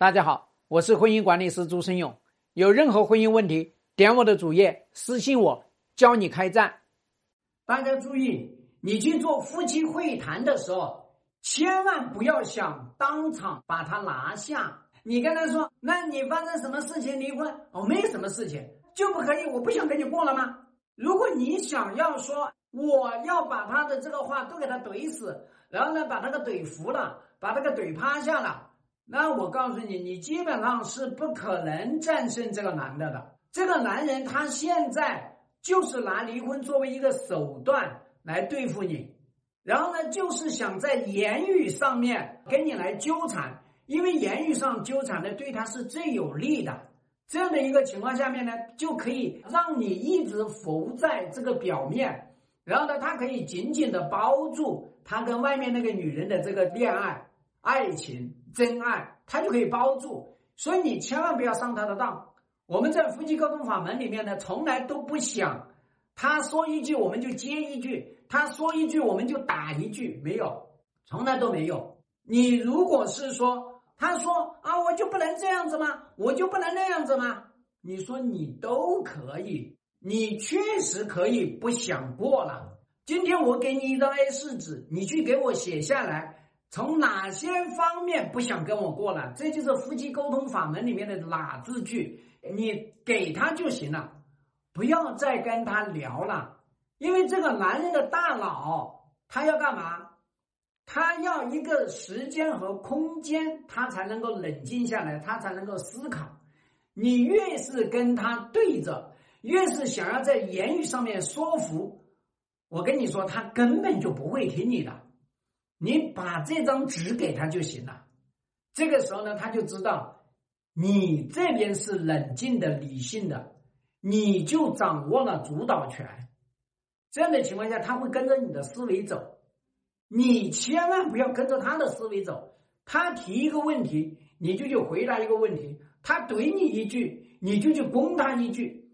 大家好，我是婚姻管理师朱生勇。有任何婚姻问题，点我的主页私信我，教你开战。大家注意，你去做夫妻会谈的时候，千万不要想当场把他拿下。你跟他说：“那你发生什么事情离婚？”哦，没什么事情，就不可以？我不想跟你过了吗？如果你想要说我要把他的这个话都给他怼死，然后呢，把他给怼服了，把他给怼趴下了。那我告诉你，你基本上是不可能战胜这个男的的。这个男人他现在就是拿离婚作为一个手段来对付你，然后呢，就是想在言语上面跟你来纠缠，因为言语上纠缠呢对他是最有利的。这样的一个情况下面呢，就可以让你一直浮在这个表面，然后呢，他可以紧紧的包住他跟外面那个女人的这个恋爱。爱情真爱，他就可以包住，所以你千万不要上他的当。我们在夫妻沟通法门里面呢，从来都不想他说一句我们就接一句，他说一句我们就打一句，没有，从来都没有。你如果是说他说啊，我就不能这样子吗？我就不能那样子吗？你说你都可以，你确实可以不想过了。今天我给你一张 A 四纸，你去给我写下来。从哪些方面不想跟我过了？这就是夫妻沟通法门里面的哪字句，你给他就行了，不要再跟他聊了。因为这个男人的大脑，他要干嘛？他要一个时间和空间，他才能够冷静下来，他才能够思考。你越是跟他对着，越是想要在言语上面说服，我跟你说，他根本就不会听你的。你把这张纸给他就行了，这个时候呢，他就知道你这边是冷静的、理性的，你就掌握了主导权。这样的情况下，他会跟着你的思维走，你千万不要跟着他的思维走。他提一个问题，你就去回答一个问题；他怼你一句，你就去攻他一句。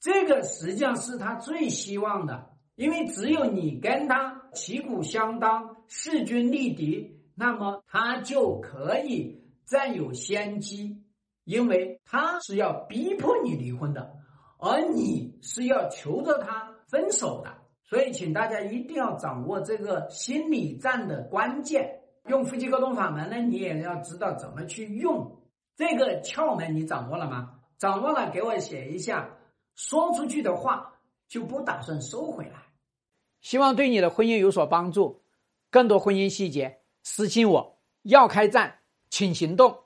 这个实际上是他最希望的。因为只有你跟他旗鼓相当、势均力敌，那么他就可以占有先机，因为他是要逼迫你离婚的，而你是要求着他分手的。所以，请大家一定要掌握这个心理战的关键。用夫妻沟通法门呢，你也要知道怎么去用这个窍门，你掌握了吗？掌握了，给我写一下。说出去的话。就不打算收回来，希望对你的婚姻有所帮助。更多婚姻细节私信我。要开战，请行动。